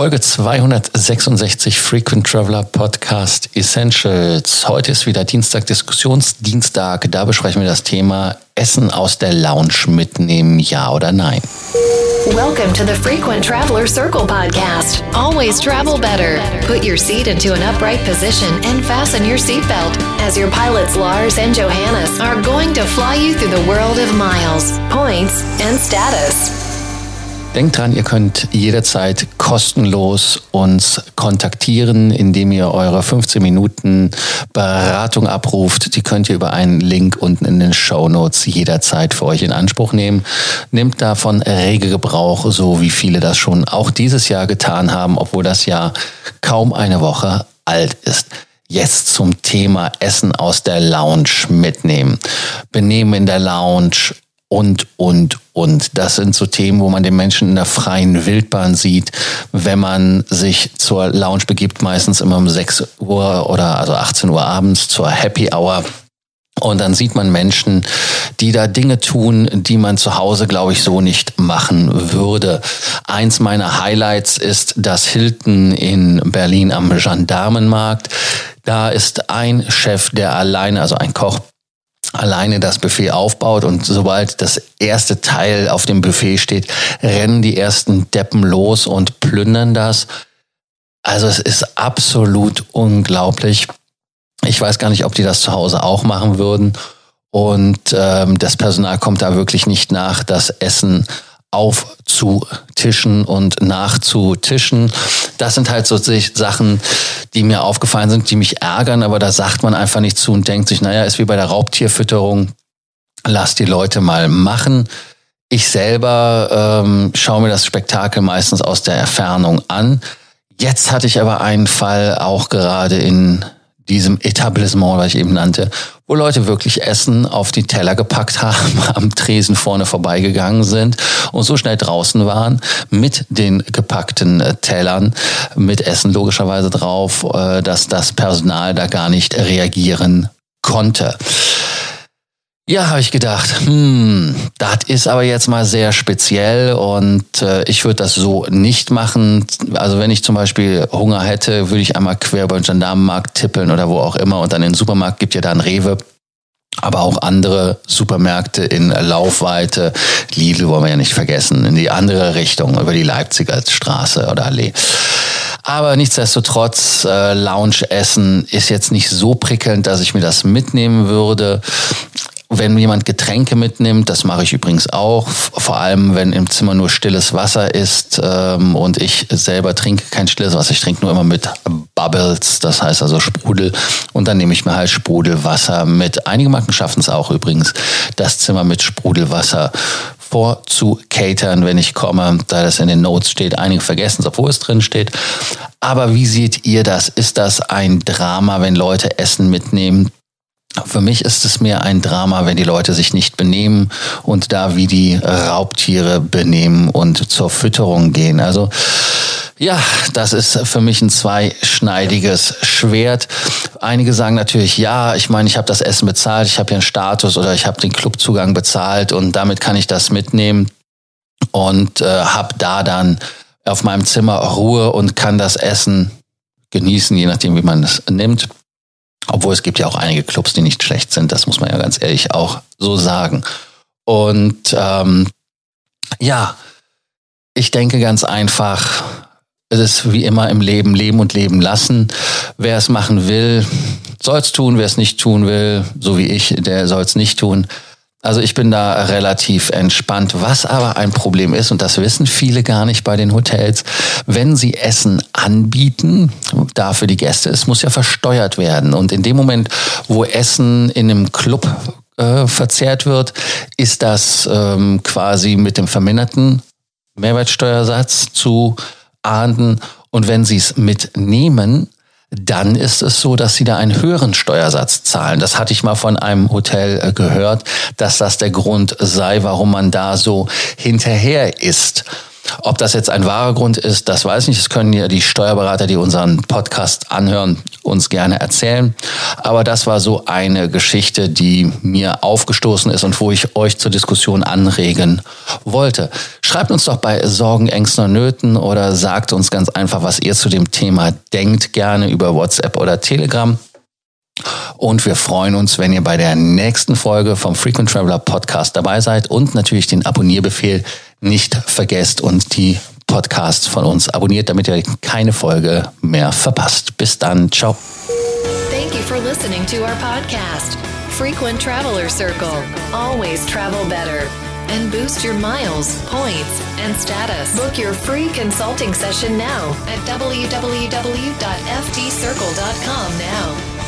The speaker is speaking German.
Folge 266 Frequent Traveler Podcast Essentials. Heute ist wieder Dienstag, Diskussionsdienstag. Da besprechen wir das Thema Essen aus der Lounge mitnehmen, ja oder nein. Welcome to the Frequent Traveler Circle podcast. Always travel better. Put your seat into an upright position and fasten your seatbelt as your pilots Lars and Johannes are going to fly you through the world of miles, points, and status. Denkt dran, ihr könnt jederzeit kostenlos uns kontaktieren, indem ihr eure 15 Minuten Beratung abruft. Die könnt ihr über einen Link unten in den Show Notes jederzeit für euch in Anspruch nehmen. Nehmt davon rege Gebrauch, so wie viele das schon auch dieses Jahr getan haben, obwohl das Jahr kaum eine Woche alt ist jetzt zum Thema Essen aus der Lounge mitnehmen. Benehmen in der Lounge, und, und, und. Das sind so Themen, wo man den Menschen in der freien Wildbahn sieht, wenn man sich zur Lounge begibt, meistens immer um 6 Uhr oder also 18 Uhr abends zur Happy Hour. Und dann sieht man Menschen, die da Dinge tun, die man zu Hause, glaube ich, so nicht machen würde. Eins meiner Highlights ist das Hilton in Berlin am Gendarmenmarkt. Da ist ein Chef, der alleine, also ein Koch, alleine das Buffet aufbaut und sobald das erste Teil auf dem Buffet steht, rennen die ersten Deppen los und plündern das. Also es ist absolut unglaublich. Ich weiß gar nicht, ob die das zu Hause auch machen würden. Und ähm, das Personal kommt da wirklich nicht nach, das Essen aufzutischen und nachzutischen. Das sind halt so Sachen, die mir aufgefallen sind, die mich ärgern, aber da sagt man einfach nicht zu und denkt sich, naja, ist wie bei der Raubtierfütterung, lass die Leute mal machen. Ich selber ähm, schaue mir das Spektakel meistens aus der Entfernung an. Jetzt hatte ich aber einen Fall auch gerade in diesem Etablissement, was ich eben nannte, wo Leute wirklich Essen auf die Teller gepackt haben, am Tresen vorne vorbeigegangen sind und so schnell draußen waren mit den gepackten äh, Tellern, mit Essen logischerweise drauf, äh, dass das Personal da gar nicht reagieren konnte. Ja, habe ich gedacht, hm, das ist aber jetzt mal sehr speziell und äh, ich würde das so nicht machen. Also wenn ich zum Beispiel Hunger hätte, würde ich einmal quer über den Gendarmenmarkt tippeln oder wo auch immer und dann in den Supermarkt gibt ja da ein Rewe. Aber auch andere Supermärkte in Laufweite, Lidl wollen wir ja nicht vergessen, in die andere Richtung, über die Leipziger Straße oder Allee. Aber nichtsdestotrotz, äh, Lounge-Essen ist jetzt nicht so prickelnd, dass ich mir das mitnehmen würde. Wenn jemand Getränke mitnimmt, das mache ich übrigens auch, vor allem wenn im Zimmer nur stilles Wasser ist ähm, und ich selber trinke kein stilles Wasser, ich trinke nur immer mit Bubbles, das heißt also Sprudel und dann nehme ich mir halt Sprudelwasser mit. Einige Marken schaffen es auch übrigens, das Zimmer mit Sprudelwasser vorzukatern, wenn ich komme, da das in den Notes steht. Einige vergessen es, obwohl es drin steht. Aber wie seht ihr das? Ist das ein Drama, wenn Leute Essen mitnehmen? Für mich ist es mehr ein Drama, wenn die Leute sich nicht benehmen und da wie die Raubtiere benehmen und zur Fütterung gehen. Also ja, das ist für mich ein zweischneidiges Schwert. Einige sagen natürlich, ja, ich meine, ich habe das Essen bezahlt, ich habe hier einen Status oder ich habe den Clubzugang bezahlt und damit kann ich das mitnehmen und äh, habe da dann auf meinem Zimmer Ruhe und kann das Essen genießen, je nachdem, wie man es nimmt. Obwohl es gibt ja auch einige Clubs, die nicht schlecht sind, das muss man ja ganz ehrlich auch so sagen. Und ähm, ja, ich denke ganz einfach, es ist wie immer im Leben, leben und leben lassen. Wer es machen will, soll es tun. Wer es nicht tun will, so wie ich, der soll es nicht tun. Also ich bin da relativ entspannt. Was aber ein Problem ist, und das wissen viele gar nicht bei den Hotels, wenn sie Essen anbieten, dafür die Gäste, es muss ja versteuert werden. Und in dem Moment, wo Essen in einem Club äh, verzehrt wird, ist das ähm, quasi mit dem verminderten Mehrwertsteuersatz zu ahnden. Und wenn sie es mitnehmen, dann ist es so, dass sie da einen höheren Steuersatz zahlen. Das hatte ich mal von einem Hotel äh, gehört, dass das der Grund sei, warum man da so hinterher ist. Ob das jetzt ein wahrer Grund ist, das weiß ich nicht. Das können ja die Steuerberater, die unseren Podcast anhören, uns gerne erzählen. Aber das war so eine Geschichte, die mir aufgestoßen ist und wo ich euch zur Diskussion anregen wollte. Schreibt uns doch bei Sorgen, Ängsten und Nöten oder sagt uns ganz einfach, was ihr zu dem Thema denkt, gerne über WhatsApp oder Telegram. Und wir freuen uns, wenn ihr bei der nächsten Folge vom Frequent Traveler Podcast dabei seid und natürlich den Abonnierbefehl nicht vergesst und die Podcasts von uns abonniert, damit ihr keine Folge mehr verpasst. Bis dann, ciao. Thank you for listening to our podcast, Frequent Traveler Circle. Always travel better. And boost your miles, points, and status. Book your free consulting session now at www.ftcircle.com now.